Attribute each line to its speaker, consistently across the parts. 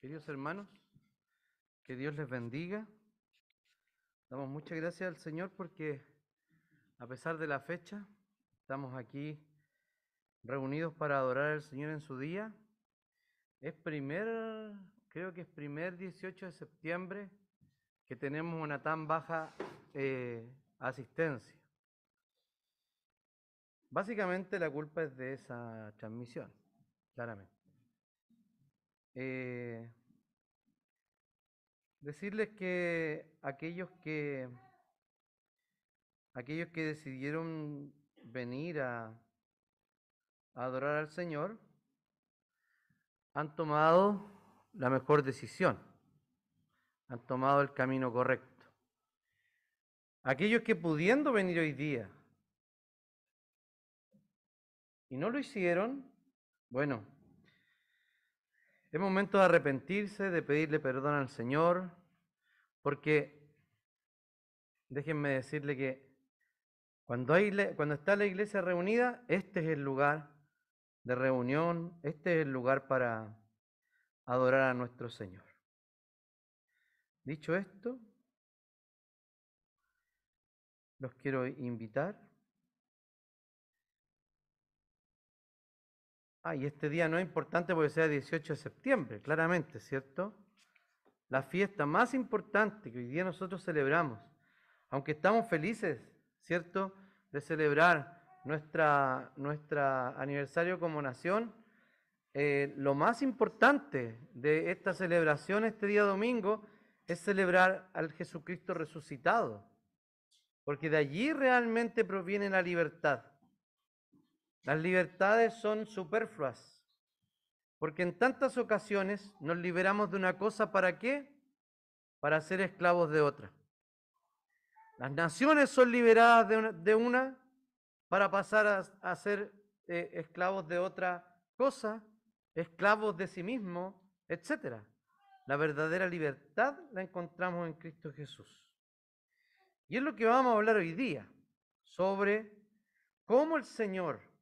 Speaker 1: Queridos hermanos, que Dios les bendiga. Damos muchas gracias al Señor porque a pesar de la fecha, estamos aquí reunidos para adorar al Señor en su día. Es primer, creo que es primer 18 de septiembre que tenemos una tan baja eh, asistencia. Básicamente la culpa es de esa transmisión, claramente. Eh, decirles que aquellos que aquellos que decidieron venir a, a adorar al Señor han tomado la mejor decisión, han tomado el camino correcto. Aquellos que pudiendo venir hoy día y no lo hicieron, bueno, es momento de arrepentirse, de pedirle perdón al Señor, porque déjenme decirle que cuando, está la iglesia reunida, este es el lugar de reunión, este es el lugar para adorar a nuestro Señor. Dicho esto, los quiero invitar Ah, y este día no es importante porque sea 18 de septiembre, claramente, ¿cierto? La fiesta más importante que hoy día nosotros celebramos, aunque estamos felices, ¿cierto?, de celebrar nuestra, nuestra aniversario como nación, eh, lo más importante de esta celebración este día domingo es celebrar al Jesucristo resucitado, porque de allí realmente proviene la libertad. Las libertades son superfluas, porque en tantas ocasiones nos liberamos de una cosa para qué? Para ser esclavos de otra. Las naciones son liberadas de una, para pasar a, ser eh, esclavos de otra cosa, esclavos de sí mismo, etc. La verdadera libertad la encontramos en Cristo Jesús. Y es lo que vamos a hablar hoy día, sobre cómo el Señor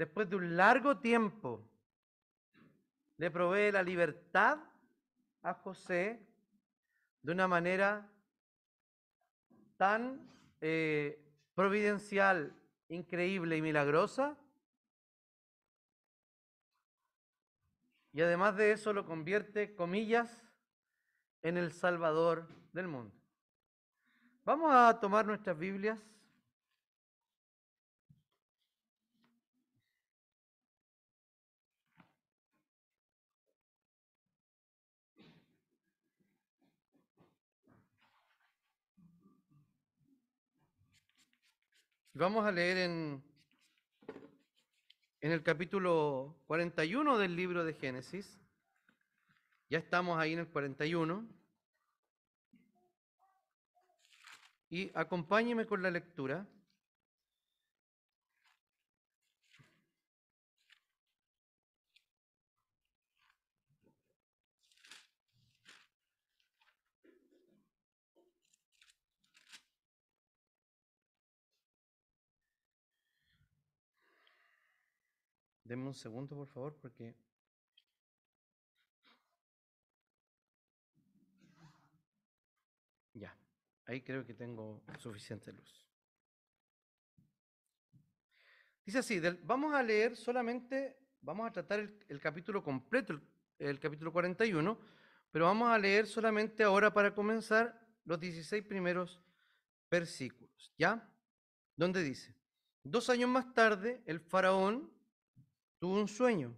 Speaker 1: después de un largo tiempo, le provee la libertad a José de una manera tan eh, providencial, increíble y milagrosa. Y además de eso lo convierte, comillas, en el Salvador del mundo. Vamos a tomar nuestras Biblias Vamos a leer en, en el capítulo 41 del libro de Génesis. Ya estamos ahí en el 41. Y acompáñeme con la lectura. Denme un segundo, por favor, porque... Ya, ahí creo que tengo suficiente luz. Dice así, vamos a leer solamente, vamos a tratar el, capítulo completo, el, el, capítulo 41, pero vamos a leer solamente ahora para comenzar los 16 primeros versículos, ¿ya? Donde dice, dos años más tarde, el faraón tuvo un sueño.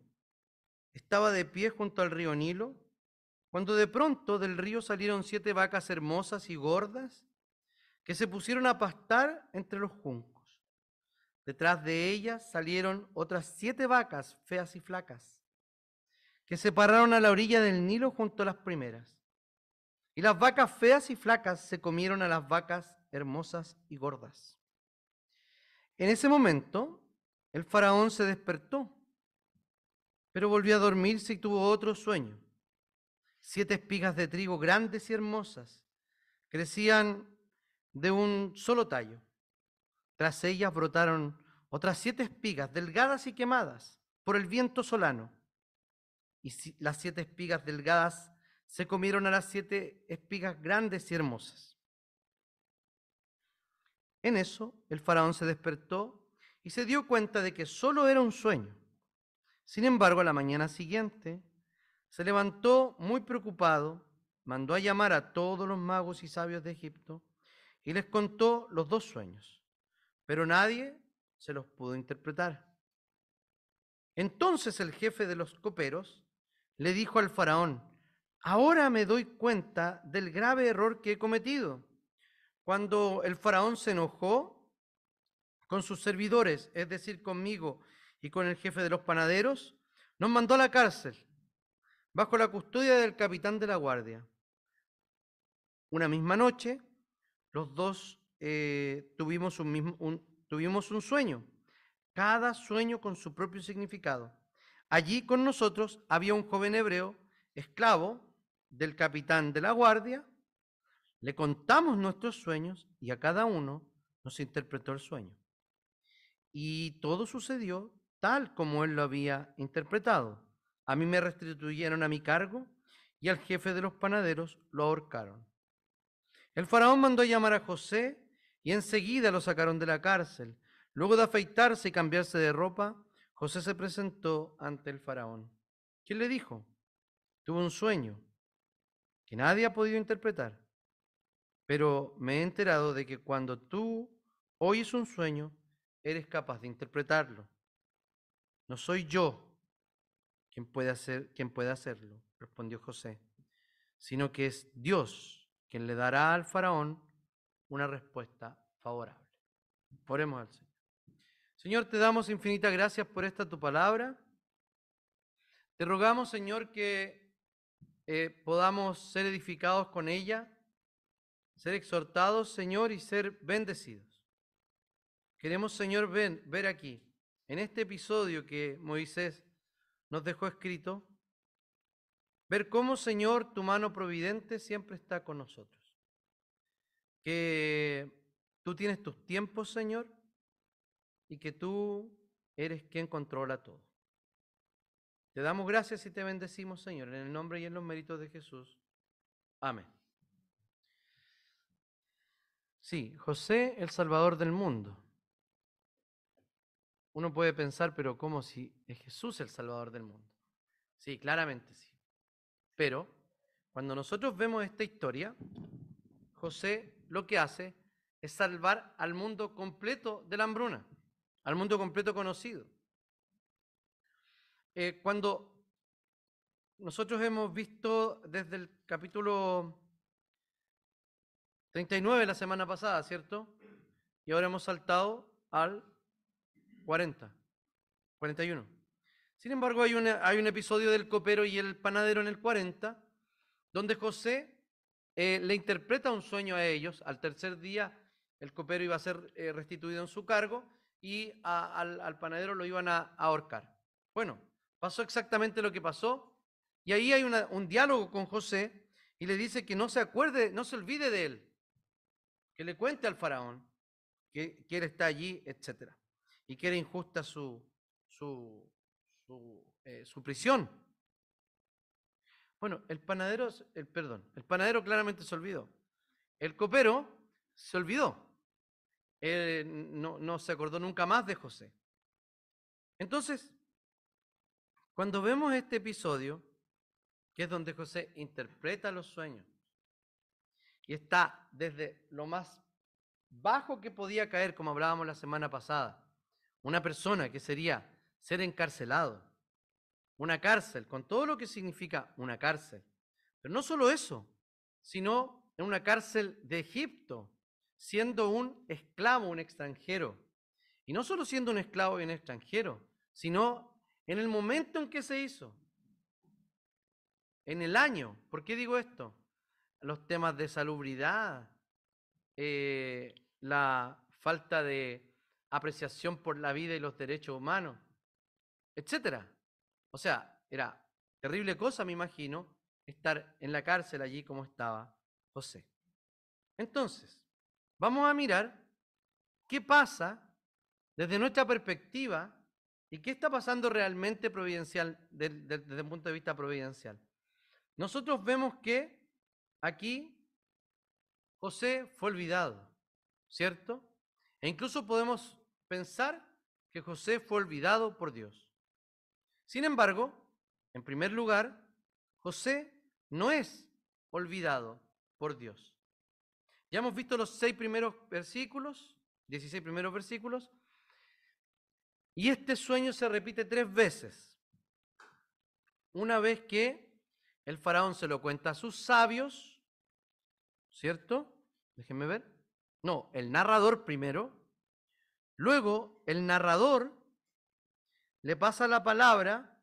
Speaker 1: Estaba de pie junto al río Nilo, cuando de pronto del río salieron siete vacas hermosas y gordas que se pusieron a pastar entre los juncos. Detrás de ellas salieron otras siete vacas feas y flacas, que se pararon a la orilla del Nilo junto a las primeras. Y las vacas feas y flacas se comieron a las vacas hermosas y gordas. En ese momento, el faraón se despertó pero volvió a dormirse y tuvo otro sueño. Siete espigas de trigo grandes y hermosas crecían de un solo tallo. Tras ellas brotaron otras siete espigas delgadas y quemadas por el viento solano. y las siete espigas delgadas se comieron a las siete espigas grandes y hermosas. En eso el faraón se despertó y se dio cuenta de que solo era un sueño. Sin embargo, a la mañana siguiente se levantó muy preocupado, mandó a llamar a todos los magos y sabios de Egipto y les contó los dos sueños, pero nadie se los pudo interpretar. Entonces el jefe de los coperos le dijo al faraón, ahora me doy cuenta del grave error que he cometido. Cuando el faraón se enojó con sus servidores, es decir, conmigo y con el jefe de los panaderos, nos mandó a la cárcel, bajo la custodia del capitán de la guardia. Una misma noche, los dos eh, tuvimos, un mismo, tuvimos un sueño, cada sueño con su propio significado. Allí con nosotros había un joven hebreo, esclavo del capitán de la guardia, le contamos nuestros sueños y a cada uno nos interpretó el sueño. Y todo sucedió tal como él lo había interpretado. A mí me restituyeron a mi cargo y al jefe de los panaderos lo ahorcaron. El faraón mandó llamar a José y enseguida lo sacaron de la cárcel. Luego de afeitarse y cambiarse de ropa, José se presentó ante el faraón. ¿Quién le dijo? Tuve un sueño que nadie ha podido interpretar, pero me he enterado de que cuando tú oyes un sueño, eres capaz de interpretarlo. No soy yo quien puede, hacer, quien puede hacerlo, respondió José, sino que es Dios quien le dará al faraón una respuesta favorable. Oremos al Señor. Señor, te damos infinitas gracias por esta tu palabra. Te rogamos, Señor, que eh, podamos ser edificados con ella, ser exhortados, Señor, y ser bendecidos. Queremos, Señor, ver aquí, en este episodio que Moisés nos dejó escrito, Ver cómo, Señor, tu mano providente siempre está con nosotros. Que tú tienes tus tiempos, Señor, y que tú eres quien controla todo. Te damos gracias y te bendecimos, Señor, en el nombre y en los méritos de Jesús. Amén. Sí, José, el Salvador del mundo. Uno puede pensar, pero ¿cómo si es Jesús el Salvador del mundo? Sí, claramente sí. Pero cuando nosotros vemos esta historia, José lo que hace es salvar al mundo completo de la hambruna, al mundo completo conocido. Eh, cuando nosotros hemos visto desde el capítulo 39 la semana pasada, ¿cierto? Y ahora hemos saltado al 40, 41. Sin embargo, hay, hay un episodio del copero y el panadero en el 40, donde José eh, le interpreta un sueño a ellos. Al tercer día, el copero iba a ser eh, restituido en su cargo y al, panadero lo iban a, ahorcar. Bueno, pasó exactamente lo que pasó. Y ahí hay un diálogo con José y le dice que no se acuerde, no se olvide de él, que le cuente al faraón que, que él está allí, etc. Y que era injusta su, su, eh, su, prisión. Bueno, el panadero, el, perdón, el panadero claramente se olvidó. El copero se olvidó. no, no se acordó nunca más de José. Entonces, cuando vemos este episodio, que es donde José interpreta los sueños, y está desde lo más bajo que podía caer, como hablábamos la semana pasada, una persona que sería ser encarcelado. Una cárcel, con todo lo que significa una cárcel. Pero no solo eso, sino en una cárcel de Egipto, siendo un esclavo, un extranjero. Y no solo siendo un esclavo y un extranjero, sino en el momento en que se hizo. En el año. ¿Por qué digo esto? Los temas de salubridad, eh, la falta de apreciación por la vida y los derechos humanos etcétera. O sea, era terrible cosa, me imagino, estar en la cárcel allí como estaba José. Entonces, vamos a mirar qué pasa desde nuestra perspectiva ¿Y qué está pasando realmente providencial, desde un punto de vista providencial? Nosotros vemos que aquí José fue olvidado, ¿cierto? E incluso podemos pensar que José fue olvidado por Dios. Sin embargo, en primer lugar, José no es olvidado por Dios. Ya hemos visto los seis primeros versículos, 16 primeros versículos, y este sueño se repite tres veces. Una vez que el faraón se lo cuenta a sus sabios, ¿cierto? Déjenme ver. No, el narrador primero. Luego, el narrador le pasa la palabra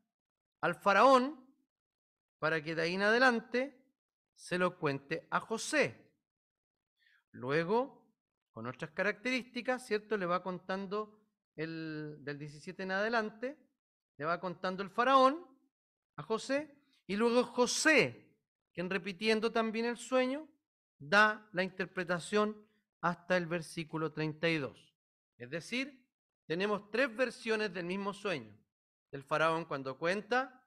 Speaker 1: al faraón para que de ahí en adelante se lo cuente a José. Luego, con otras características, ¿cierto? Le va contando el, del 17 en adelante, le va contando el faraón a José, y luego José, quien repitiendo también el sueño, da la interpretación hasta el versículo 32. Es decir, tenemos tres versiones del mismo sueño. Del faraón cuando cuenta,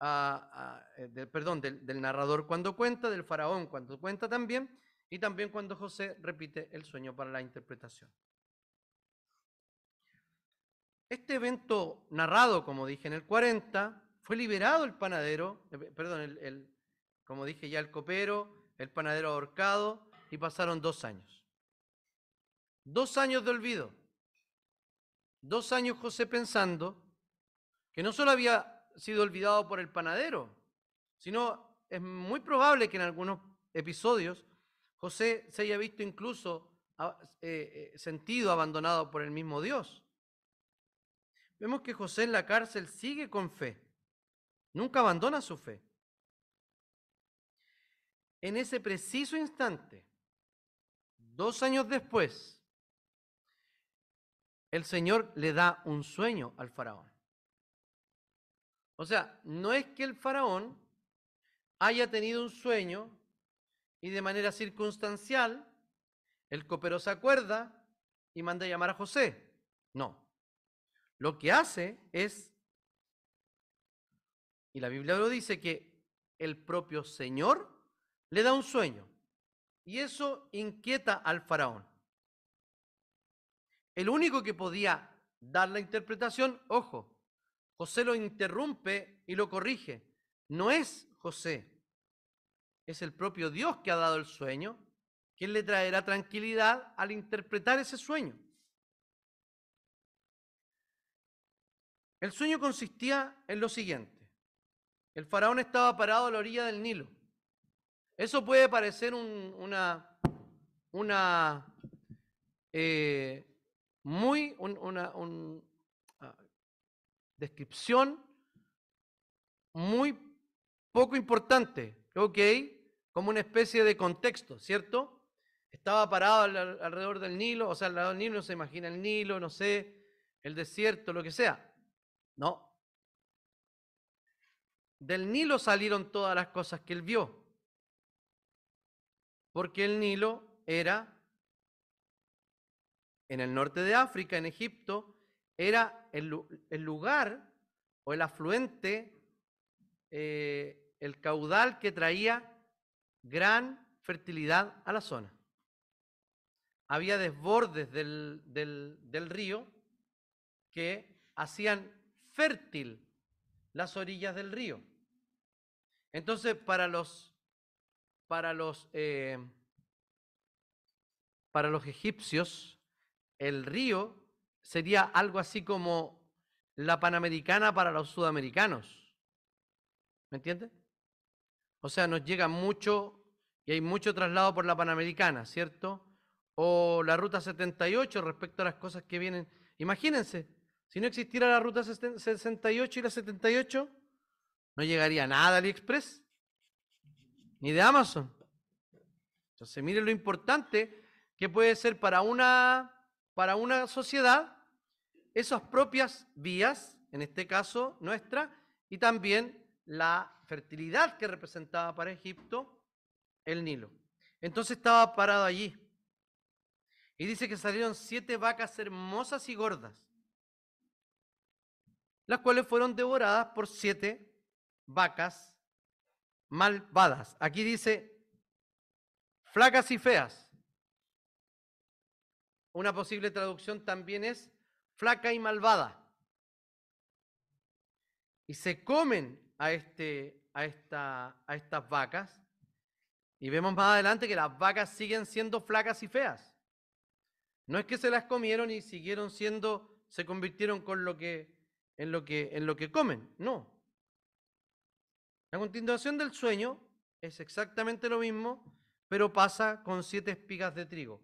Speaker 1: eh, perdón, del narrador cuando cuenta, del faraón cuando cuenta también, y también cuando José repite el sueño para la interpretación. Este evento narrado, como dije en el 40, fue liberado el panadero, eh, perdón, el, como dije ya el copero, el panadero ahorcado, y pasaron dos años. Dos años de olvido. Dos años José pensando que no solo había sido olvidado por el panadero, sino es muy probable que en algunos episodios José se haya visto incluso eh, eh, sentido abandonado por el mismo Dios. Vemos que José en la cárcel sigue con fe, nunca abandona su fe. En ese preciso instante, dos años después, el Señor le da un sueño al faraón. O sea, no es que el faraón haya tenido un sueño y de manera circunstancial el copero se acuerda y manda a llamar a José. No. Lo que hace es, y la Biblia lo dice, que el propio Señor le da un sueño. Y eso inquieta al faraón. El único que podía dar la interpretación, ojo, José lo interrumpe y lo corrige. No es José, es el propio Dios que ha dado el sueño, quien le traerá tranquilidad al interpretar ese sueño. El sueño consistía en lo siguiente. El faraón estaba parado a la orilla del Nilo. Eso puede parecer una, una eh, muy una ah, descripción muy poco importante, ok, como una especie de contexto, ¿cierto? Estaba parado alrededor del Nilo, o sea, al lado del Nilo, se imagina el Nilo, no sé, el desierto, lo que sea. No. Del Nilo salieron todas las cosas que él vio. Porque el Nilo era, en el norte de África, en Egipto, era el, lugar o el afluente, eh, el caudal que traía gran fertilidad a la zona. Había desbordes del, río que hacían fértil las orillas del río. Entonces, para los, para los, eh, para los egipcios, el río sería algo así como la Panamericana para los sudamericanos. ¿Me entiendes? O sea, nos llega mucho y hay mucho traslado por la Panamericana, ¿cierto? O la Ruta 78 respecto a las cosas que vienen. Imagínense, si no existiera la ruta 68 y la 78, no llegaría nada AliExpress, ni de Amazon. Entonces, miren lo importante que puede ser para una, para una sociedad esas propias vías, en este caso nuestra, y también la fertilidad que representaba para Egipto el Nilo. Entonces estaba parado allí. Y dice que salieron siete vacas hermosas y gordas las cuales fueron devoradas por siete vacas malvadas. Aquí dice flacas y feas. Una posible traducción también es flaca y malvada. Y se comen a, este, a, esta, a estas vacas. Y vemos más adelante que las vacas siguen siendo flacas y feas. No es que se las comieron y siguieron siendo, se convirtieron con lo que, en, lo que, en lo que comen. No. La continuación del sueño es exactamente lo mismo, pero pasa con siete espigas de trigo,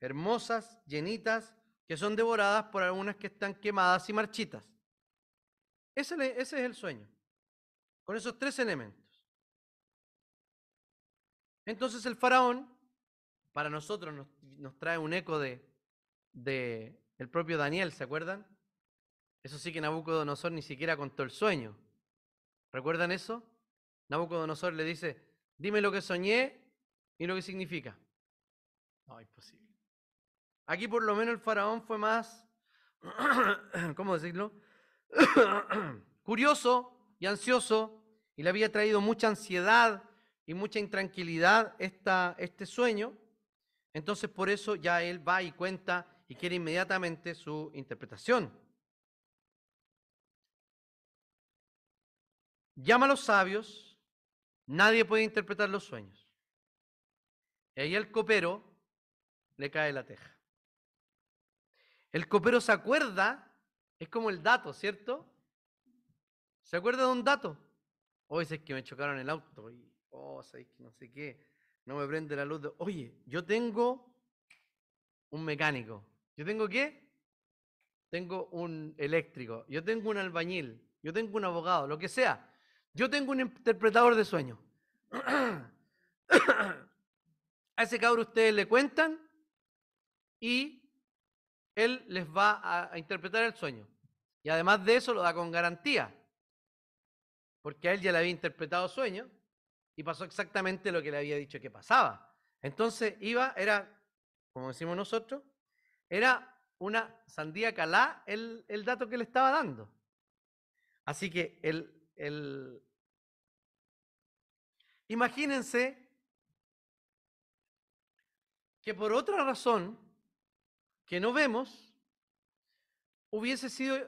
Speaker 1: hermosas, llenitas, que son devoradas por algunas que están quemadas y marchitas. Ese, es el sueño, con esos tres elementos. Entonces el faraón, para nosotros nos, trae un eco de, de el propio Daniel, ¿se acuerdan? Eso sí que Nabucodonosor ni siquiera contó el sueño. ¿Recuerdan eso? Nabucodonosor le dice, dime lo que soñé y lo que significa. No, imposible. Aquí por lo menos el faraón fue más, ¿cómo decirlo? Curioso y ansioso y le había traído mucha ansiedad y mucha intranquilidad esta, este sueño. Entonces por eso ya él va y cuenta y quiere inmediatamente su interpretación. Llama a los sabios, nadie puede interpretar los sueños. Y ahí el copero le cae la teja. El copero se acuerda, es como el dato, ¿cierto? ¿Se acuerda de un dato? Hoy es que me chocaron el auto y, oh, que no sé qué, no me prende la luz. Oye, yo tengo un mecánico. ¿Yo tengo qué? Tengo un eléctrico, yo tengo un albañil, yo tengo un abogado, lo que sea. Yo tengo un interpretador de sueños. A ese cabro ustedes le cuentan y él les va a, interpretar el sueño. Y además de eso lo da con garantía. Porque a él ya le había interpretado sueño y pasó exactamente lo que le había dicho que pasaba. Entonces iba, era, como decimos nosotros, era una sandía calá el, el dato que le estaba dando. Así que el, el... imagínense que por otra razón que no vemos, hubiese sido,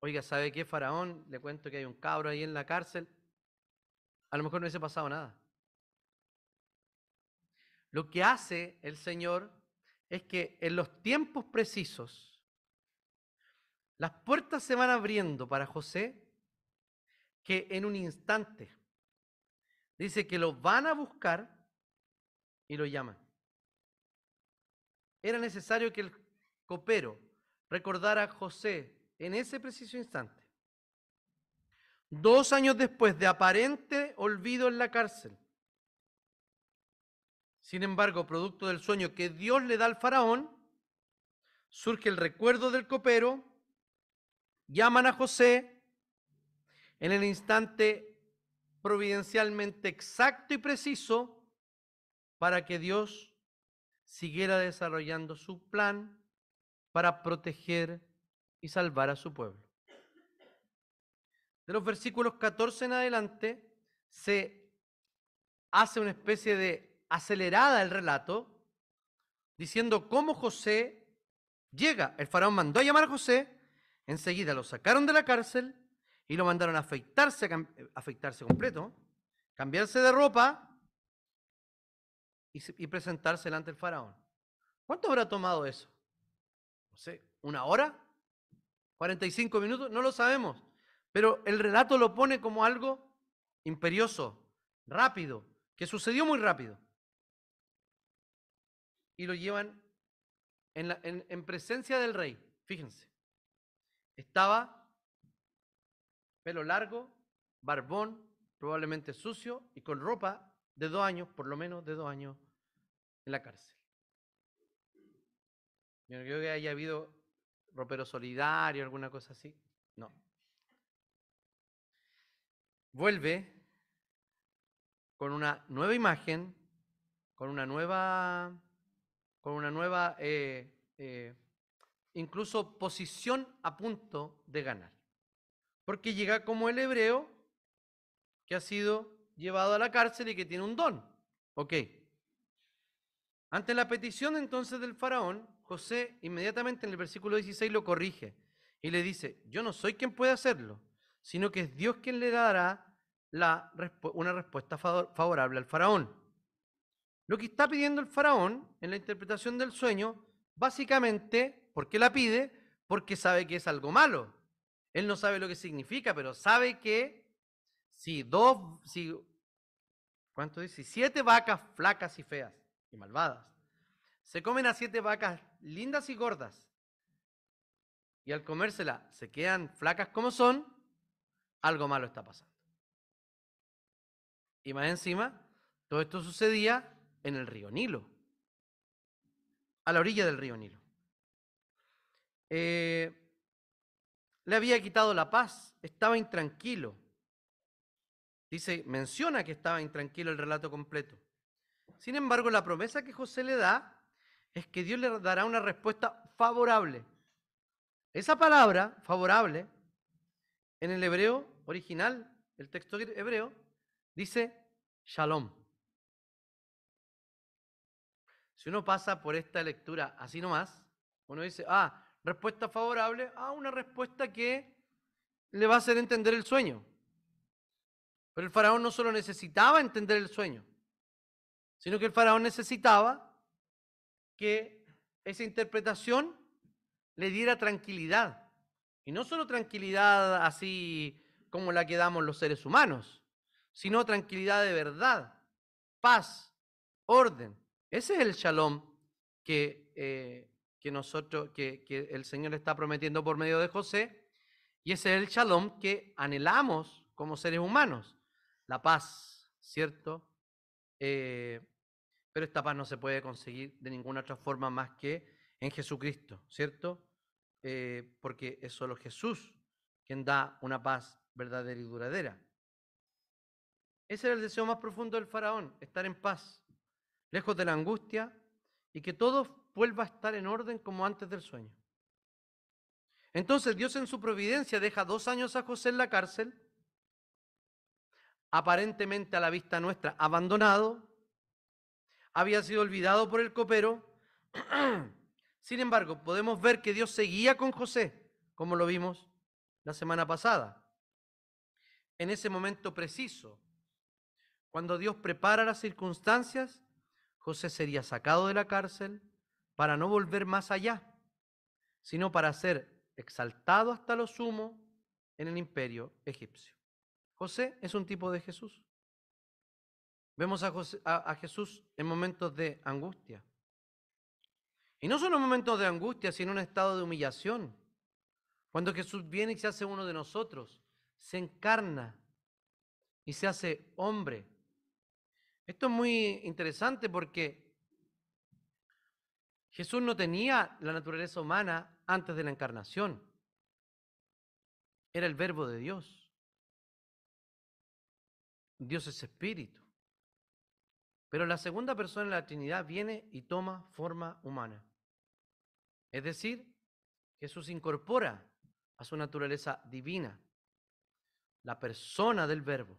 Speaker 1: oiga, ¿sabe qué, Faraón? Le cuento que hay un cabro ahí en la cárcel. A lo mejor no hubiese pasado nada. Lo que hace el Señor es que en los tiempos precisos, las puertas se van abriendo para José que en un instante dice que lo van a buscar y lo llaman. Era necesario que el copero recordara a José en ese preciso instante. Dos años después de aparente olvido en la cárcel, sin embargo, producto del sueño que Dios le da al faraón, surge el recuerdo del copero, llaman a José en el instante providencialmente exacto y preciso para que Dios siguiera desarrollando su plan para proteger y salvar a su pueblo. De los versículos 14 en adelante se hace una especie de acelerada el relato, diciendo cómo José llega. El faraón mandó a llamar a José, enseguida lo sacaron de la cárcel y lo mandaron a afeitarse, afeitarse completo, cambiarse de ropa y, presentarse delante del faraón. ¿Cuánto habrá tomado eso? No sé, ¿una hora? ¿45 minutos? No lo sabemos. Pero el relato lo pone como algo imperioso, rápido, que sucedió muy rápido y lo llevan en, presencia del rey. Fíjense, estaba pelo largo, barbón, probablemente sucio y con ropa de dos años, por lo menos de dos años, en la cárcel. Yo no creo que haya habido ropero solidario, alguna cosa así. No. Vuelve con una nueva imagen, con una nueva con una nueva, eh, eh, incluso posición a punto de ganar. Porque llega como el hebreo que ha sido llevado a la cárcel y que tiene un don. Ok. Ante la petición entonces del faraón, José inmediatamente en el versículo 16 lo corrige y le dice, yo no soy quien puede hacerlo, sino que es Dios quien le dará la, una respuesta favorable al faraón. Lo que está pidiendo el faraón en la interpretación del sueño, básicamente, ¿por qué la pide? Porque sabe que es algo malo. Él no sabe lo que significa, pero sabe que si dos, si, ¿cuánto dice? siete vacas flacas y feas y malvadas se comen a siete vacas lindas y gordas y al comérsela se quedan flacas como son, algo malo está pasando. Y más encima, todo esto sucedía en el río Nilo, a la orilla del río Nilo. Eh, le había quitado la paz, estaba intranquilo. Dice, menciona que estaba intranquilo el relato completo. Sin embargo, la promesa que José le da es que Dios le dará una respuesta favorable. Esa palabra, favorable, en el hebreo original, el texto hebreo, dice shalom. Si uno pasa por esta lectura así nomás, uno dice, ah, respuesta favorable a una respuesta que le va a hacer entender el sueño. Pero el faraón no solo necesitaba entender el sueño, sino que el faraón necesitaba que esa interpretación le diera tranquilidad. Y no solo tranquilidad así como la que damos los seres humanos, sino tranquilidad de verdad, paz, orden. Ese es el shalom que, eh, que nosotros, que, que el Señor está prometiendo por medio de José, y ese es el shalom que anhelamos como seres humanos, la paz, ¿cierto? Eh, pero esta paz no se puede conseguir de ninguna otra forma más que en Jesucristo, ¿cierto? Eh, porque es solo Jesús quien da una paz verdadera y duradera. Ese era el deseo más profundo del faraón, estar en paz, lejos de la angustia y que todo vuelva a estar en orden como antes del sueño. Entonces Dios en su providencia deja dos años a José en la cárcel, aparentemente a la vista nuestra abandonado, había sido olvidado por el copero. Sin embargo, podemos ver que Dios seguía con José, como lo vimos la semana pasada. En ese momento preciso, cuando Dios prepara las circunstancias, José sería sacado de la cárcel para no volver más allá, sino para ser exaltado hasta lo sumo en el imperio egipcio. José es un tipo de Jesús. Vemos a, Jesús en momentos de angustia. Y no solo en momentos de angustia, sino en un estado de humillación. Cuando Jesús viene y se hace uno de nosotros, se encarna y se hace hombre. Esto es muy interesante porque Jesús no tenía la naturaleza humana antes de la encarnación. Era el verbo de Dios. Dios es espíritu. Pero la segunda persona de la Trinidad viene y toma forma humana. Es decir, Jesús incorpora a su naturaleza divina. La persona del verbo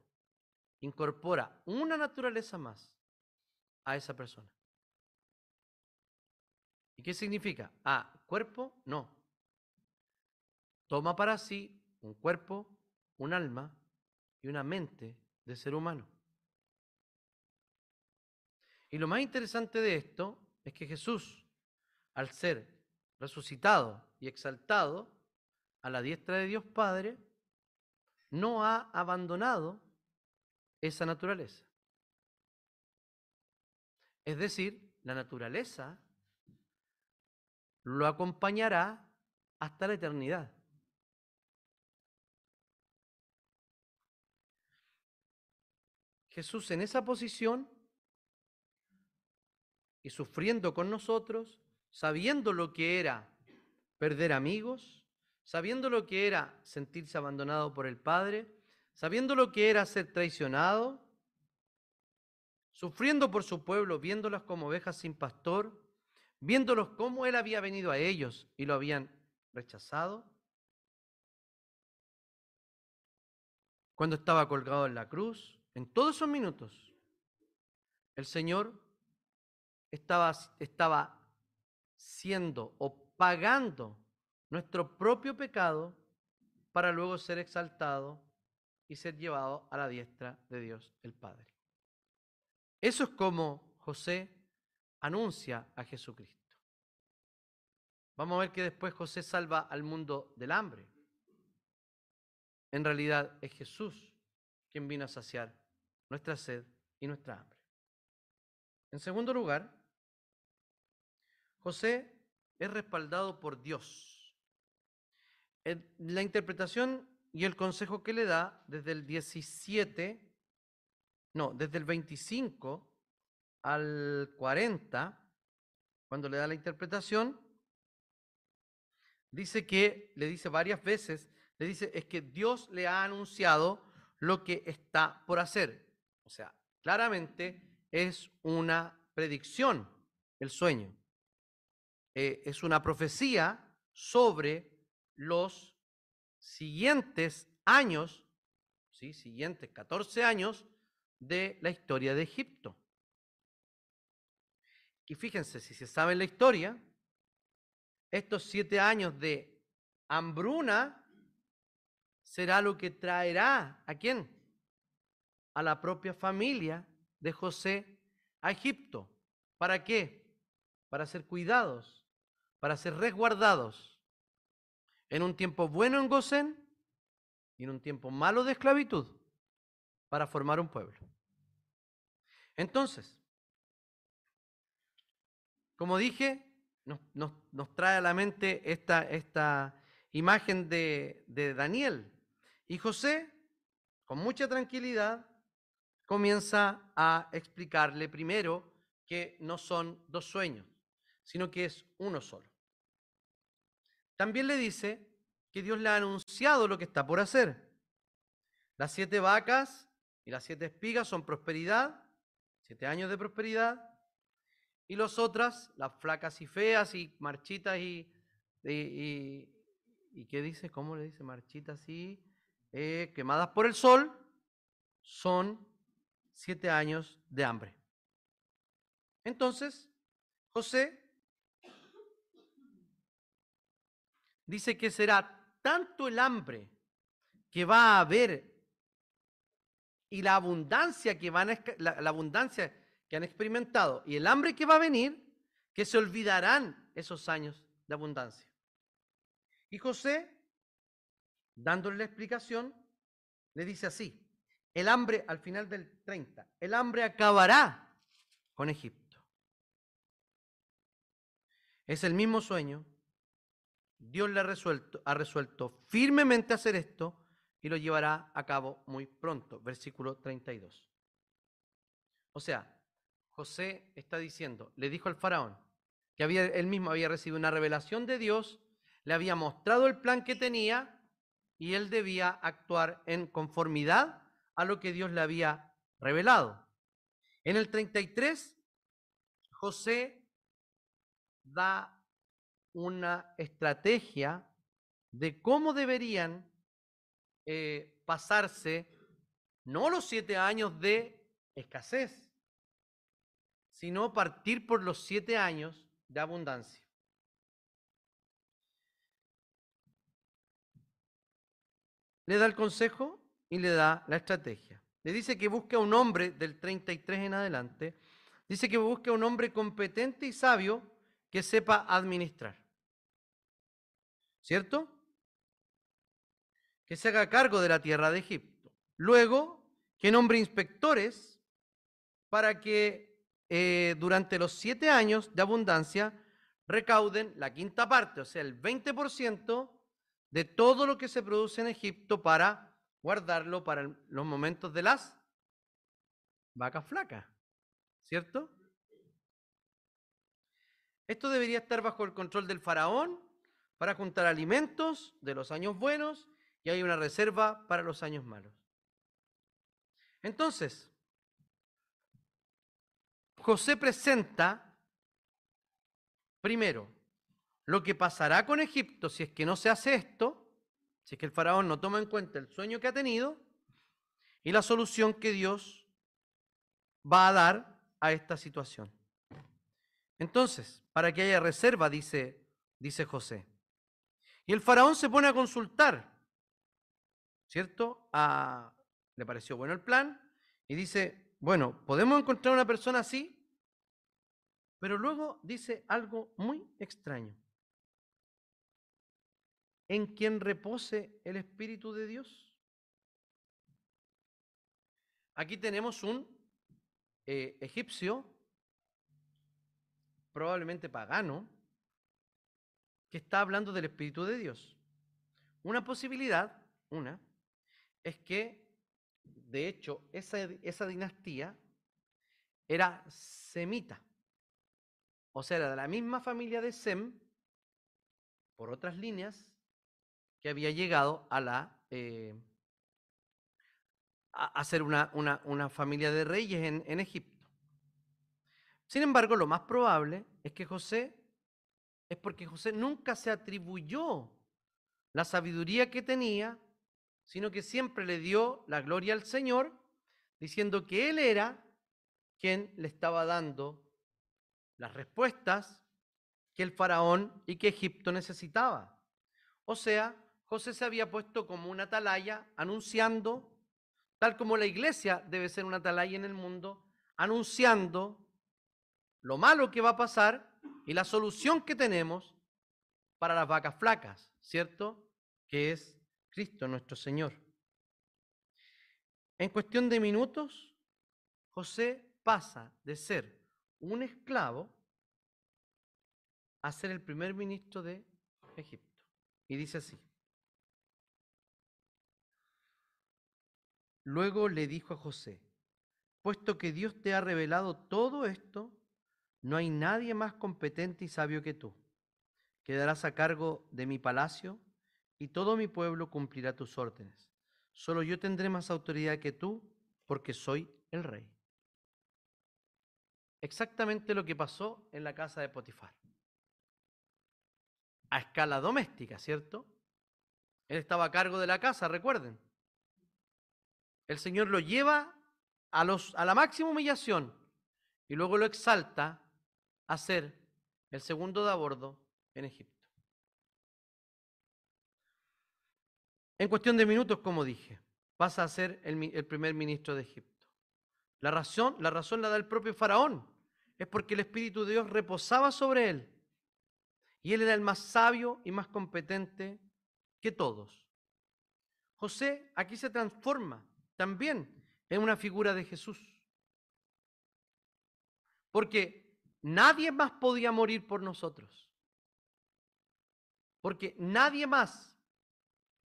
Speaker 1: incorpora una naturaleza más a esa persona. ¿Y qué significa? Ah, cuerpo, no. Toma para sí un cuerpo, un alma y una mente de ser humano. Y lo más interesante de esto es que Jesús, al ser resucitado y exaltado a la diestra de Dios Padre, no ha abandonado esa naturaleza. Es decir, la naturaleza lo acompañará hasta la eternidad. Jesús en esa posición y sufriendo con nosotros, sabiendo lo que era perder amigos, sabiendo lo que era sentirse abandonado por el Padre, sabiendo lo que era ser traicionado, sufriendo por su pueblo, viéndolas como ovejas sin pastor, viéndolos como Él había venido a ellos y lo habían rechazado. cuando estaba colgado en la cruz, en todos esos minutos, el Señor estaba, estaba siendo o pagando nuestro propio pecado para luego ser exaltado y ser llevado a la diestra de Dios el Padre. Eso es como José anuncia a Jesucristo. Vamos a ver que después José salva al mundo del hambre. En realidad es Jesús quien vino a saciar nuestra sed y nuestra hambre. En segundo lugar, José es respaldado por Dios. La interpretación y el consejo que le da desde el 17, no, desde el 25 al 40, cuando le da la interpretación, dice que, le dice varias veces, le dice, es que Dios le ha anunciado lo que está por hacer. O sea, claramente es una predicción el sueño. Eh, es una profecía sobre los siguientes años, ¿sí? siguientes 14 años de la historia de Egipto. Y fíjense, si se sabe la historia, estos siete años de hambruna será lo que traerá a quién? A la propia familia de José a Egipto. ¿Para qué? Para ser cuidados, para ser resguardados en un tiempo bueno en Gosén y en un tiempo malo de esclavitud para formar un pueblo. Entonces, como dije, nos, trae a la mente esta, imagen de Daniel. Y José, con mucha tranquilidad, comienza a explicarle primero que no son dos sueños, sino que es uno solo. También le dice que Dios le ha anunciado lo que está por hacer. Las siete vacas y las siete espigas son prosperidad, siete años de prosperidad, y las otras, las flacas y feas y marchitas y, y, y, ¿qué dice? ¿Cómo le dice? Marchitas y eh, quemadas por el sol, son siete años de hambre. Entonces, José dice que será tanto el hambre que va a haber y la abundancia que van a, la, abundancia que han experimentado y el hambre que va a venir, que se olvidarán esos años de abundancia. Y José, dándole la explicación, le dice así, el hambre al final del 30, el hambre acabará con Egipto. Es el mismo sueño Dios le ha resuelto, ha resuelto firmemente hacer esto y lo llevará a cabo muy pronto. Versículo 32. O sea, José está diciendo, le dijo al faraón que él mismo había recibido una revelación de Dios, le había mostrado el plan que tenía y él debía actuar en conformidad a lo que Dios le había revelado. En el 33, José da una estrategia de cómo deberían eh, pasarse no los siete años de escasez, sino partir por los siete años de abundancia. Le da el consejo y le da la estrategia. Le dice que busque a un hombre del 33 en adelante. Dice que busque a un hombre competente y sabio que sepa administrar. ¿Cierto? Que se haga cargo de la tierra de Egipto. Luego, que nombre inspectores para que eh, durante los siete años de abundancia recauden la quinta parte, o sea, el 20% de todo lo que se produce en Egipto para guardarlo para los momentos de las vacas flacas, ¿cierto? Esto debería estar bajo el control del faraón para juntar alimentos de los años buenos y hay una reserva para los años malos. Entonces, José presenta primero lo que pasará con Egipto si es que no se hace esto, si es que el faraón no toma en cuenta el sueño que ha tenido, y la solución que Dios va a dar a esta situación. Entonces, para que haya reserva, dice, dice José. Y el faraón se pone a consultar, ¿cierto? le pareció bueno el plan y dice, bueno, ¿podemos encontrar una persona así? Pero luego dice algo muy extraño. En quien repose el Espíritu de Dios. Aquí tenemos un eh, egipcio, probablemente pagano, que está hablando del Espíritu de Dios. Una posibilidad, una, es que, de hecho, esa, esa dinastía era semita. O sea, era de la misma familia de Sem, por otras líneas, que había llegado a la eh, a, ser una, una, familia de reyes en, en Egipto. Sin embargo, lo más probable es que José, es porque José nunca se atribuyó la sabiduría que tenía, sino que siempre le dio la gloria al Señor, diciendo que Él era quien le estaba dando las respuestas que el faraón y que Egipto necesitaba. O sea, José se había puesto como una atalaya anunciando, tal como la iglesia debe ser una atalaya en el mundo, anunciando lo malo que va a pasar y la solución que tenemos para las vacas flacas, ¿cierto? Que es Cristo nuestro Señor. En cuestión de minutos, José pasa de ser un esclavo a ser el primer ministro de Egipto. Y dice así. Luego le dijo a José, puesto que Dios te ha revelado todo esto, no hay nadie más competente y sabio que tú. Quedarás a cargo de mi palacio y todo mi pueblo cumplirá tus órdenes. Solo yo tendré más autoridad que tú porque soy el rey exactamente lo que pasó en la casa de Potifar. A escala doméstica, ¿cierto? Él estaba a cargo de la casa, recuerden. El Señor lo lleva a, los, a la máxima humillación y luego lo exalta a ser el segundo de a bordo en Egipto. En cuestión de minutos, como dije, pasa a ser el, el primer ministro de Egipto. La razón, la razón la da el propio faraón es porque el Espíritu de Dios reposaba sobre él. Y él era el más sabio y más competente que todos. José aquí se transforma también en una figura de Jesús. Porque nadie más podía morir por nosotros. Porque nadie más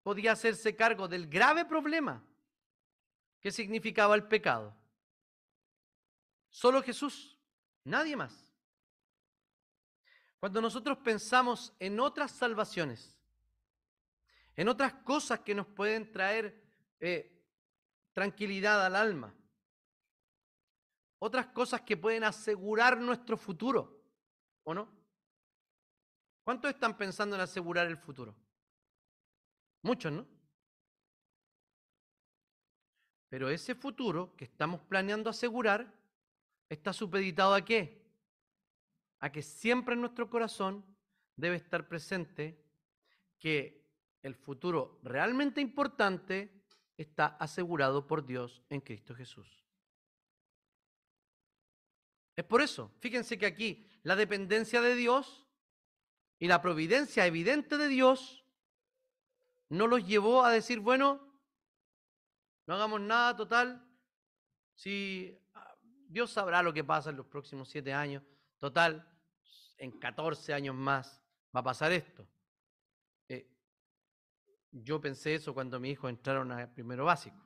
Speaker 1: podía hacerse cargo del grave problema que significaba el pecado. Solo Jesús. Nadie más. Cuando nosotros pensamos en otras salvaciones, en otras cosas que nos pueden traer eh, tranquilidad al alma, otras cosas que pueden asegurar nuestro futuro, ¿o no? ¿Cuántos están pensando en asegurar el futuro? Muchos, ¿no? Pero ese futuro que estamos planeando asegurar está supeditado a qué? A que siempre en nuestro corazón debe estar presente que el futuro realmente importante está asegurado por Dios en Cristo Jesús. Es por eso, fíjense que aquí la dependencia de Dios y la providencia evidente de Dios no los llevó a decir, bueno, no hagamos nada total, si Dios sabrá lo que pasa en los próximos siete años. Total, en 14 años más va a pasar esto. Eh, yo pensé eso cuando mis hijos entraron a primero básico.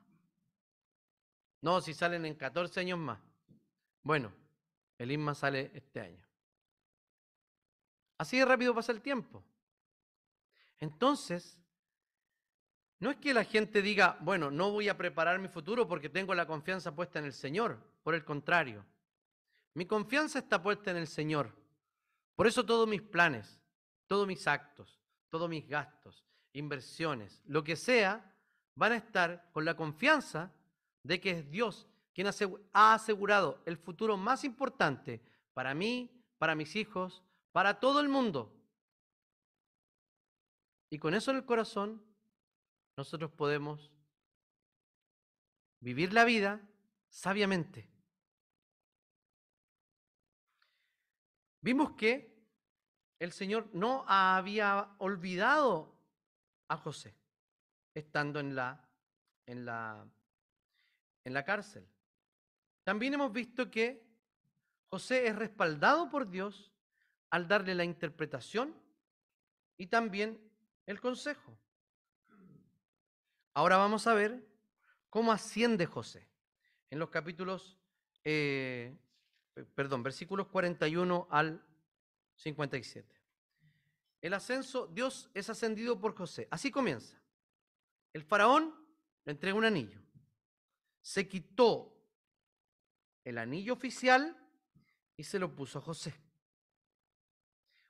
Speaker 1: No, si salen en 14 años más. Bueno, el INMA sale este año. Así de rápido pasa el tiempo. Entonces, no es que la gente diga, bueno, no voy a preparar mi futuro porque tengo la confianza puesta en el Señor. Por el contrario, mi confianza está puesta en el Señor. Por eso todos mis planes, todos mis actos, todos mis gastos, inversiones, lo que sea, van a estar con la confianza de que es Dios quien ha asegurado el futuro más importante para mí, para mis hijos, para todo el mundo. Y con eso en el corazón, nosotros podemos vivir la vida sabiamente. Vimos que el Señor no había olvidado a José estando en la, en la, en la cárcel. También hemos visto que José es respaldado por Dios al darle la interpretación y también el consejo. Ahora vamos a ver cómo asciende José en los capítulos eh, perdón, versículos 41 al 57. El ascenso, Dios es ascendido por José. Así comienza. El faraón le entrega un anillo. Se quitó el anillo oficial y se lo puso a José.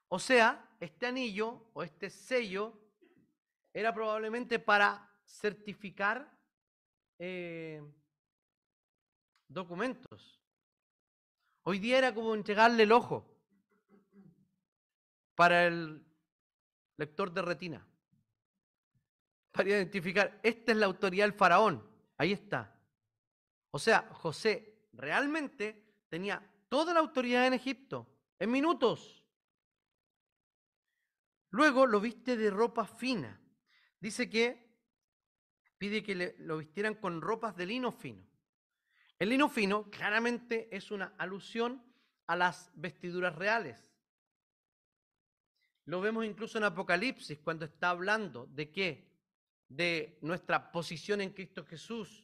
Speaker 1: O sea, este anillo o este sello era probablemente para certificar eh, documentos. Hoy día era como entregarle el ojo para el lector de retina. Para identificar, esta es la autoridad del faraón. Ahí está. O sea, José realmente tenía toda la autoridad en Egipto, en minutos. Luego lo viste de ropa fina. Dice que pide que lo vistieran con ropas de lino fino. El lino fino claramente es una alusión a las vestiduras reales. Lo vemos incluso en Apocalipsis cuando está hablando de qué? De nuestra posición en Cristo Jesús.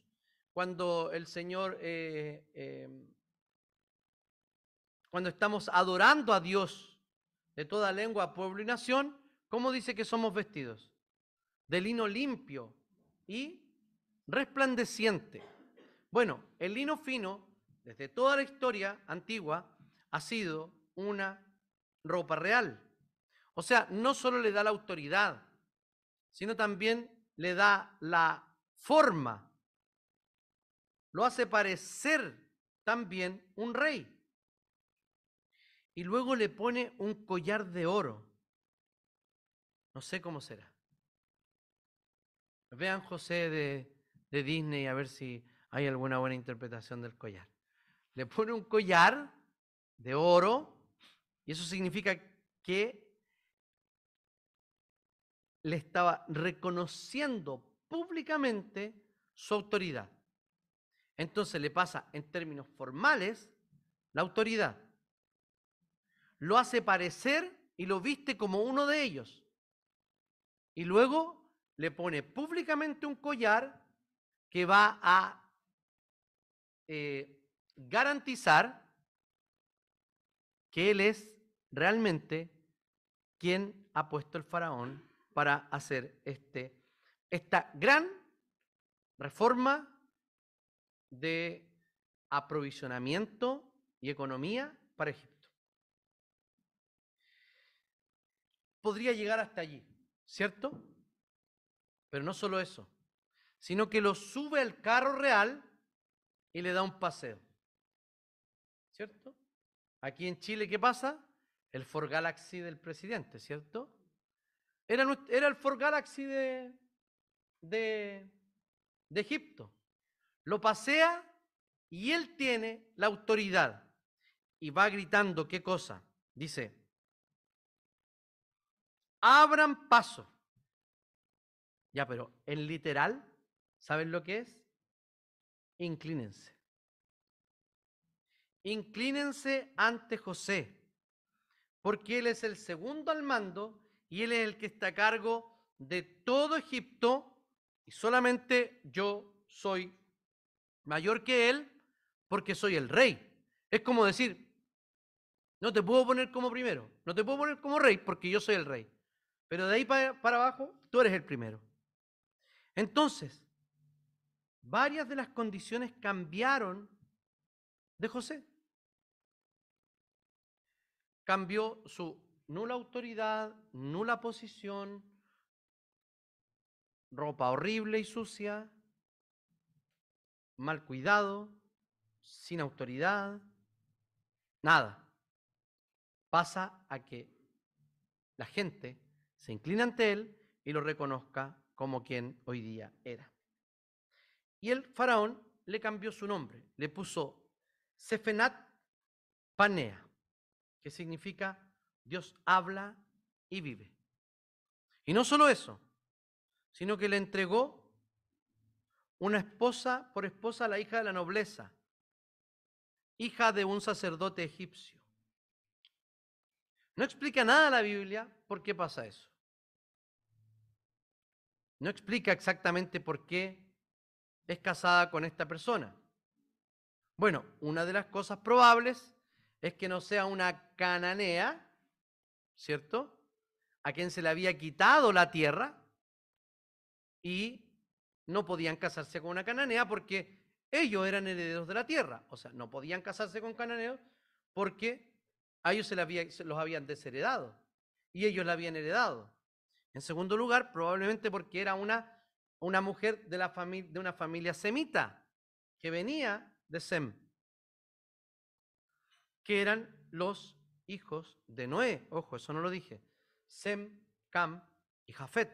Speaker 1: Cuando el Señor, eh, em, cuando estamos adorando a Dios de toda lengua, pueblo y nación, ¿cómo dice que somos vestidos? De lino limpio y resplandeciente. Bueno, el lino fino, desde toda la historia antigua, ha sido una ropa real. O sea, no solo le da la autoridad, sino también le da la forma. Lo hace parecer también un rey. Y luego le pone un collar de oro. No sé cómo será. Vean José de, de Disney a ver si hay alguna buena interpretación del collar. Le pone un collar de oro y eso significa que le estaba reconociendo públicamente su autoridad. Entonces le pasa en términos formales la autoridad. Lo hace parecer y lo viste como uno de ellos. Y luego le pone públicamente un collar que va a eh, garantizar que Él es realmente quien ha puesto el faraón para hacer este, esta gran reforma de aprovisionamiento y economía para Egipto. Podría llegar hasta allí, ¿cierto? Pero no solo eso, sino que lo sube al carro real y le da un paseo. ¿Cierto? Aquí en Chile, ¿qué pasa? El Ford Galaxy del presidente, ¿cierto? Era, el Ford Galaxy de, de Egipto. Lo pasea y él tiene la autoridad. Y va gritando, ¿qué cosa? Dice, abran paso. Ya, pero en literal, ¿saben lo que es? inclínense. Inclínense ante José, porque él es el segundo al mando y él es el que está a cargo de todo Egipto y solamente yo soy mayor que él porque soy el rey. Es como decir, no te puedo poner como primero, no te puedo poner como rey porque yo soy el rey. Pero de ahí para, abajo, tú eres el primero. Entonces, varias de las condiciones cambiaron de José. Cambió su nula autoridad, nula posición, ropa horrible y sucia, mal cuidado, sin autoridad, nada. Pasa a que la gente se inclina ante él y lo reconozca como quien hoy día era. Y el faraón le cambió su nombre, le puso Sefenat Panea, que significa Dios habla y vive. Y no solo eso, sino que le entregó una esposa por esposa la hija de la nobleza, hija de un sacerdote egipcio. No explica nada la Biblia por qué pasa eso. No explica exactamente por qué es casada con esta persona. Bueno, una de las cosas probables es que no sea una cananea, ¿cierto? A quien se le había quitado la tierra y no podían casarse con una cananea porque ellos eran herederos de la tierra. O sea, no podían casarse con cananeos porque a ellos se, los habían desheredado y ellos la habían heredado. En segundo lugar, probablemente porque era una, una mujer de, la de una familia semita que venía de Sem, que eran los hijos de Noé. Ojo, eso no lo dije. Sem, Cam y Jafet.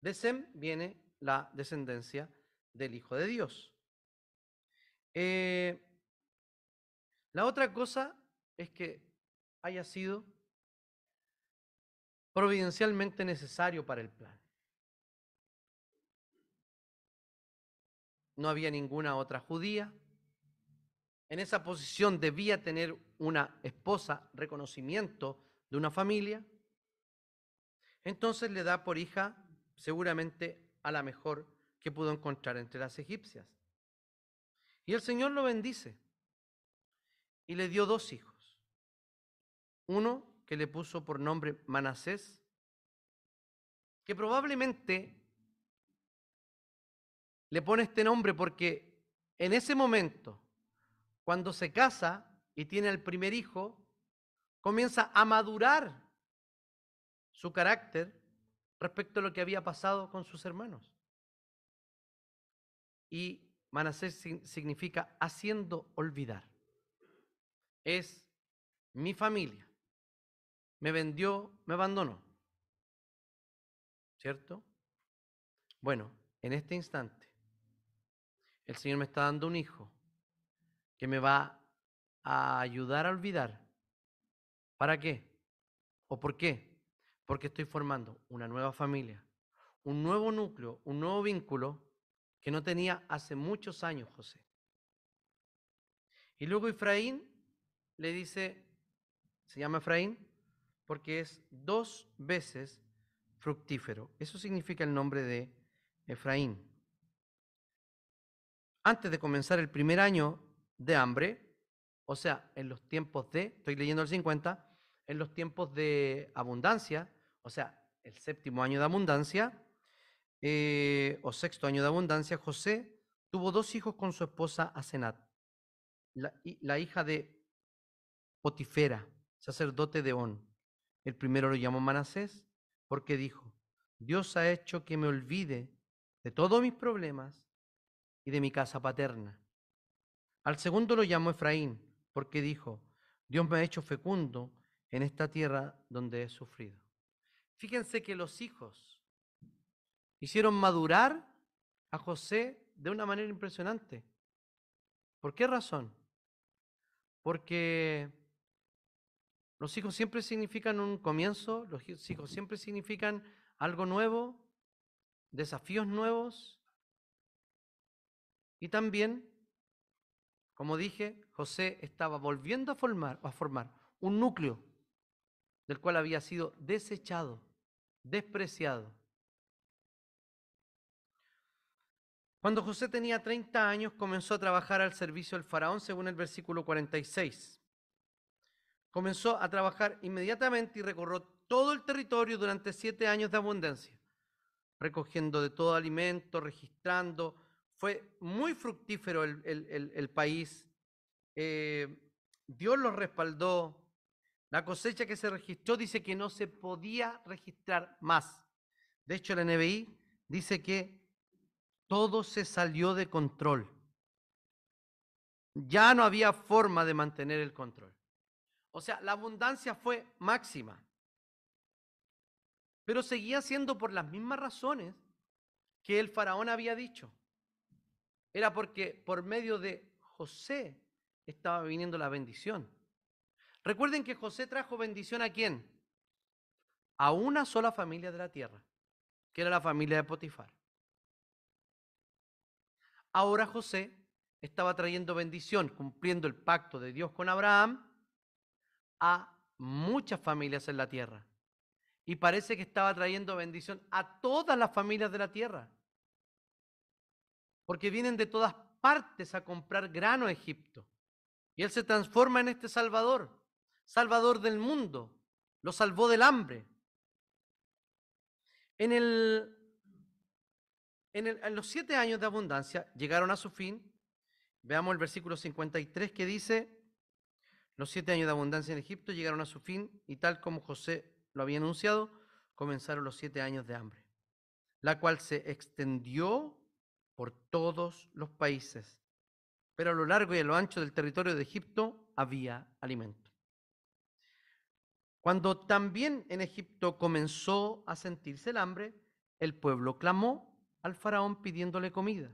Speaker 1: De Sem viene la descendencia del Hijo de Dios. Eh, la otra cosa es que haya sido providencialmente necesario para el plan. No había ninguna otra judía. En esa posición debía tener una esposa reconocimiento de una familia. Entonces le da por hija seguramente a la mejor que pudo encontrar entre las egipcias. Y el Señor lo bendice y le dio dos hijos. Uno que le puso por nombre Manasés, que probablemente le pone este nombre porque en ese momento, cuando se casa y tiene el primer hijo, comienza a madurar su carácter respecto a lo que había pasado con sus hermanos. Y Manasés significa haciendo olvidar. Es mi familia me vendió, me abandonó. ¿Cierto? Bueno, en este instante, el Señor me está dando un hijo que me va a ayudar a olvidar. ¿Para qué? ¿O por qué? Porque estoy formando una nueva familia, un nuevo núcleo, un nuevo vínculo que no tenía hace muchos años José. Y luego Efraín le dice, se llama Efraín, porque es dos veces fructífero. Eso significa el nombre de Efraín. Antes de comenzar el primer año de hambre, o sea, en los tiempos de, estoy leyendo el 50, en los tiempos de abundancia, o sea, el séptimo año de abundancia, eh, o sexto año de abundancia, José tuvo dos hijos con su esposa Asenat, la, la hija de Potifera, sacerdote de On. El primero lo llamó Manasés porque dijo, Dios ha hecho que me olvide de todos mis problemas y de mi casa paterna. Al segundo lo llamó Efraín porque dijo, Dios me ha hecho fecundo en esta tierra donde he sufrido. Fíjense que los hijos hicieron madurar a José de una manera impresionante. ¿Por qué razón? Porque los hijos siempre significan un comienzo, los hijos siempre significan algo nuevo, desafíos nuevos. Y también, como dije, José estaba volviendo a formar, a formar un núcleo del cual había sido desechado, despreciado. Cuando José tenía 30 años comenzó a trabajar al servicio del faraón según el versículo 46 comenzó a trabajar inmediatamente y recorrió todo el territorio durante siete años de abundancia, recogiendo de todo alimento, registrando. Fue muy fructífero el, país. Eh, Dios lo respaldó. La cosecha que se registró dice que no se podía registrar más. De hecho, la NBI dice que todo se salió de control. ya no había forma de mantener el control. O sea, la abundancia fue máxima. Pero seguía siendo por las mismas razones que el faraón había dicho. Era porque por medio de José estaba viniendo la bendición. Recuerden que José trajo bendición a quién? A una sola familia de la tierra, que era la familia de Potifar. Ahora José estaba trayendo bendición, cumpliendo el pacto de Dios con Abraham, a muchas familias en la tierra. Y parece que estaba trayendo bendición a todas las familias de la tierra. Porque vienen de todas partes a comprar grano a Egipto. Y él se transforma en este Salvador, Salvador del mundo. Lo salvó del hambre. En, el, en, el, en los siete años de abundancia llegaron a su fin. Veamos el versículo 53 que dice, los siete años de abundancia en Egipto llegaron a su fin y tal como José lo había anunciado, comenzaron los siete años de hambre, la cual se extendió por todos los países. Pero a lo largo y a lo ancho del territorio de Egipto había alimento. Cuando también en Egipto comenzó a sentirse el hambre, el pueblo clamó al faraón pidiéndole comida.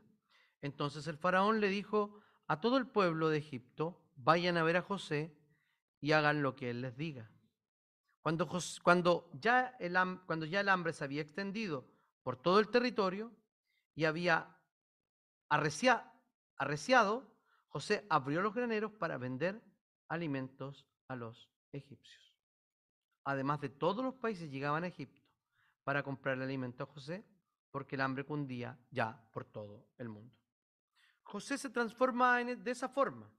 Speaker 1: Entonces el faraón le dijo a todo el pueblo de Egipto, vayan a ver a José y hagan lo que él les diga. Cuando, cuando, ya el, cuando ya el hambre se había extendido por todo el territorio y había arreciado, José abrió los graneros para vender alimentos a los egipcios. Además de todos los países llegaban a Egipto para comprar el alimento a José, porque el hambre cundía ya por todo el mundo. José se transforma e, de esa forma,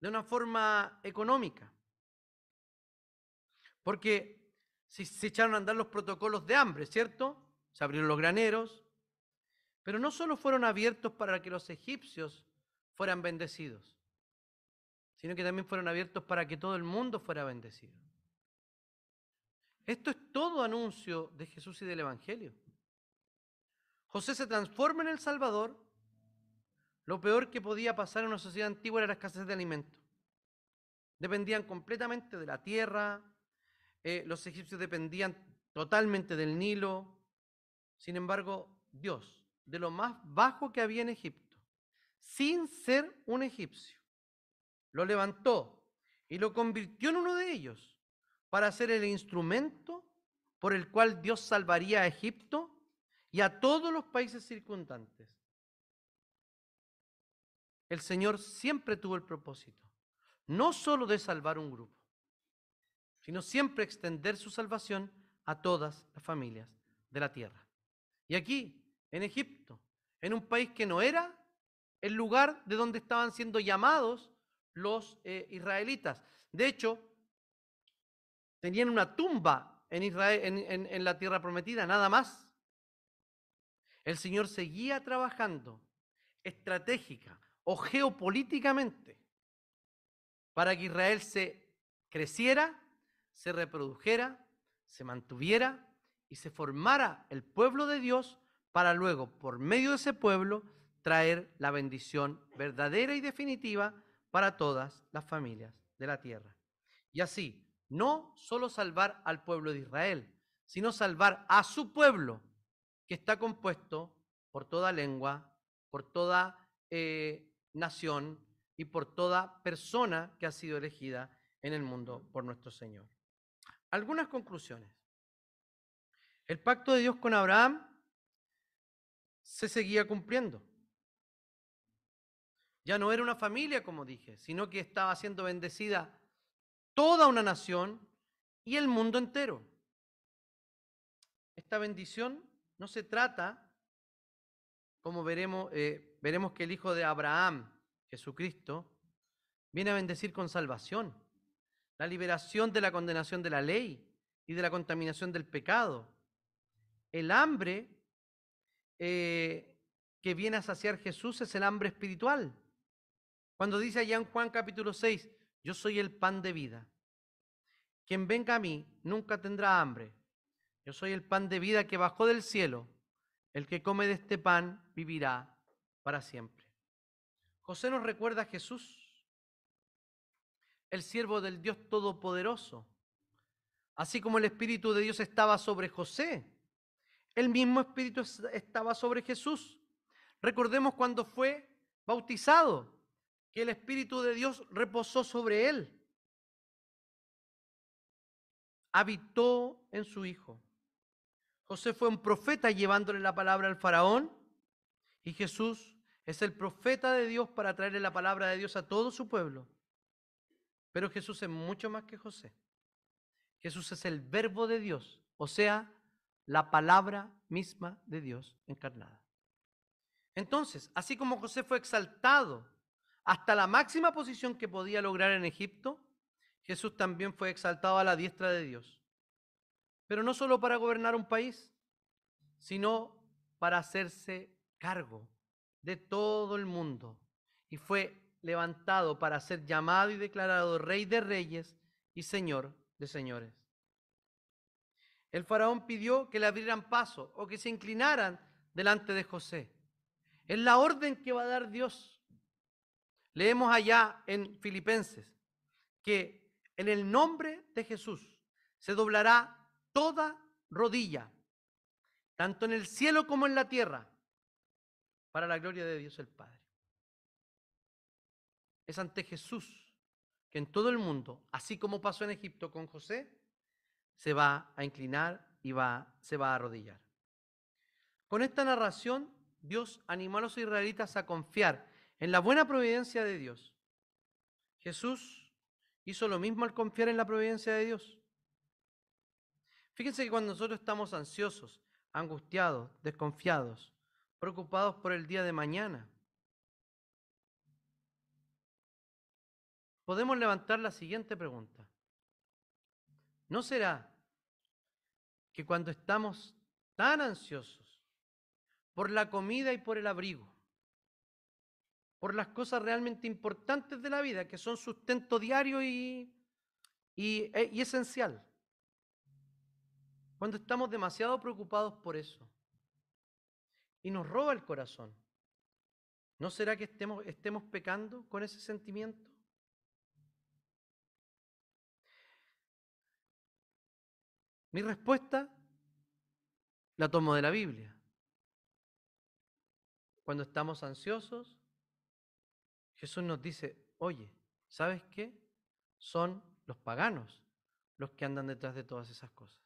Speaker 1: de una forma económica. Porque se, se echaron a andar los protocolos de hambre, ¿cierto? Se abrieron los graneros, pero no solo fueron abiertos para que los egipcios fueran bendecidos, sino que también fueron abiertos para que todo el mundo fuera bendecido. Esto es todo anuncio de Jesús y del Evangelio. José se transforma en el Salvador lo peor que podía pasar en una sociedad antigua era la escasez de alimentos. Dependían completamente de la tierra, eh, los egipcios dependían totalmente del Nilo. Sin embargo, Dios, de lo más bajo que había en Egipto, sin ser un egipcio, lo levantó y lo convirtió en uno de ellos para ser el instrumento por el cual Dios salvaría a Egipto y a todos los países circundantes el Señor siempre tuvo el propósito, no solo de salvar un grupo, sino siempre extender su salvación a todas las familias de la tierra. Y aquí, en Egipto, en un país que no era el lugar de donde estaban siendo llamados los eh, israelitas. De hecho, tenían una tumba en, Israel, en la tierra prometida, nada más. El Señor seguía trabajando estratégica, o geopolíticamente para que Israel se creciera, se reprodujera, se mantuviera y se formara el pueblo de Dios para luego, por medio de ese pueblo, traer la bendición verdadera y definitiva para todas las familias de la tierra. Y así, no solo salvar al pueblo de Israel, sino salvar a su pueblo, que está compuesto por toda lengua, por toda eh, nación y por toda persona que ha sido elegida en el mundo por nuestro Señor. Algunas conclusiones. El pacto de Dios con Abraham se seguía cumpliendo. Ya no era una familia, como dije, sino que estaba siendo bendecida toda una nación y el mundo entero. Esta bendición no se trata, como veremos, eh, veremos que el Hijo de Abraham, Jesucristo, viene a bendecir con salvación, la liberación de la condenación de la ley y de la contaminación del pecado. El hambre eh, que viene a saciar Jesús es el hambre espiritual. Cuando dice allá en Juan capítulo 6, yo soy el pan de vida. Quien venga a mí nunca tendrá hambre. Yo soy el pan de vida que bajó del cielo. El que come de este pan vivirá para siempre. José nos recuerda a Jesús, el siervo del Dios Todopoderoso. Así como el Espíritu de Dios estaba sobre José, el mismo Espíritu estaba sobre Jesús. Recordemos cuando fue bautizado, que el Espíritu de Dios reposó sobre él. Habitó en su Hijo. José fue un profeta llevándole la palabra al faraón y Jesús es el profeta de Dios para traerle la palabra de Dios a todo su pueblo. Pero Jesús es mucho más que José. Jesús es el verbo de Dios, o sea, la palabra misma de Dios encarnada. Entonces, así como José fue exaltado hasta la máxima posición que podía lograr en Egipto, Jesús también fue exaltado a la diestra de Dios. Pero no solo para gobernar un país, sino para hacerse cargo de todo el mundo. Y fue levantado para ser llamado y declarado rey de reyes y señor de señores. El faraón pidió que le abrieran paso o que se inclinaran delante de José. Es la orden que va a dar Dios. Leemos allá en Filipenses que en el nombre de Jesús se doblará toda rodilla, tanto en el cielo como en la tierra, para la gloria de Dios el Padre. Es ante Jesús que en todo el mundo, así como pasó en Egipto con José, se va a inclinar y va, se va a arrodillar. Con esta narración Dios animó a los israelitas a confiar en la buena providencia de Dios. Jesús hizo lo mismo al confiar en la providencia de Dios. Fíjense que cuando nosotros estamos ansiosos, angustiados, desconfiados, preocupados por el día de mañana, podemos levantar la siguiente pregunta. ¿No será que cuando estamos tan ansiosos, por la comida y por el abrigo, por las cosas realmente importantes de la vida, que son sustento diario y, e, y esencial. Cuando estamos demasiado preocupados por eso y nos roba el corazón, ¿no será que estemos, estemos pecando con ese sentimiento? Mi respuesta la tomo de la Biblia cuando estamos ansiosos, Jesús nos dice, oye, ¿sabes qué? Son los paganos los que andan detrás de todas esas cosas.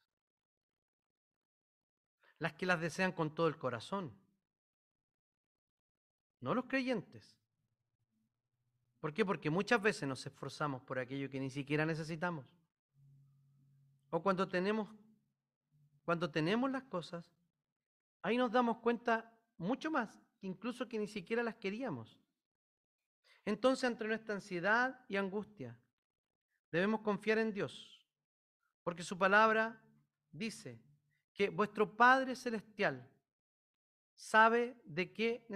Speaker 1: Las que las desean con todo el corazón. No los creyentes. ¿Por qué? Porque muchas veces nos esforzamos por aquello que ni siquiera necesitamos. O cuando tenemos, cuando tenemos las cosas, ahí nos damos cuenta mucho más incluso que ni siquiera las queríamos. Entonces, entre nuestra ansiedad y angustia, debemos confiar en Dios, porque su palabra dice que vuestro Padre Celestial sabe de que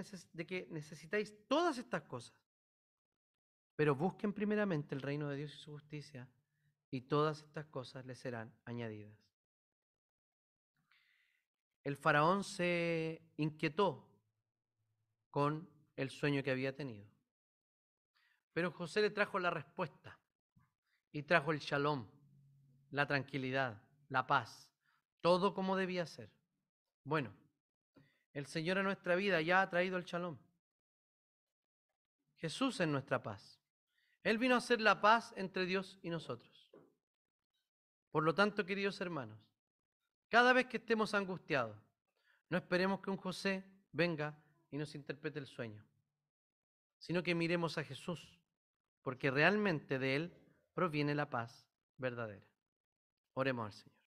Speaker 1: necesitáis todas estas cosas. Pero busquen primeramente el reino de Dios y su justicia, y todas estas cosas les serán añadidas. El faraón se inquietó con el sueño que había tenido. Pero José le trajo la respuesta y trajo el shalom, la tranquilidad, la paz, todo como debía ser. Bueno, el Señor en nuestra vida ya ha traído el shalom. Jesús es nuestra paz. Él vino a ser la paz entre Dios y nosotros. Por lo tanto, queridos hermanos, cada vez que estemos angustiados, no esperemos que un José venga y nos interprete el sueño, sino que miremos a Jesús, porque realmente de Él proviene la paz verdadera. Oremos al Señor.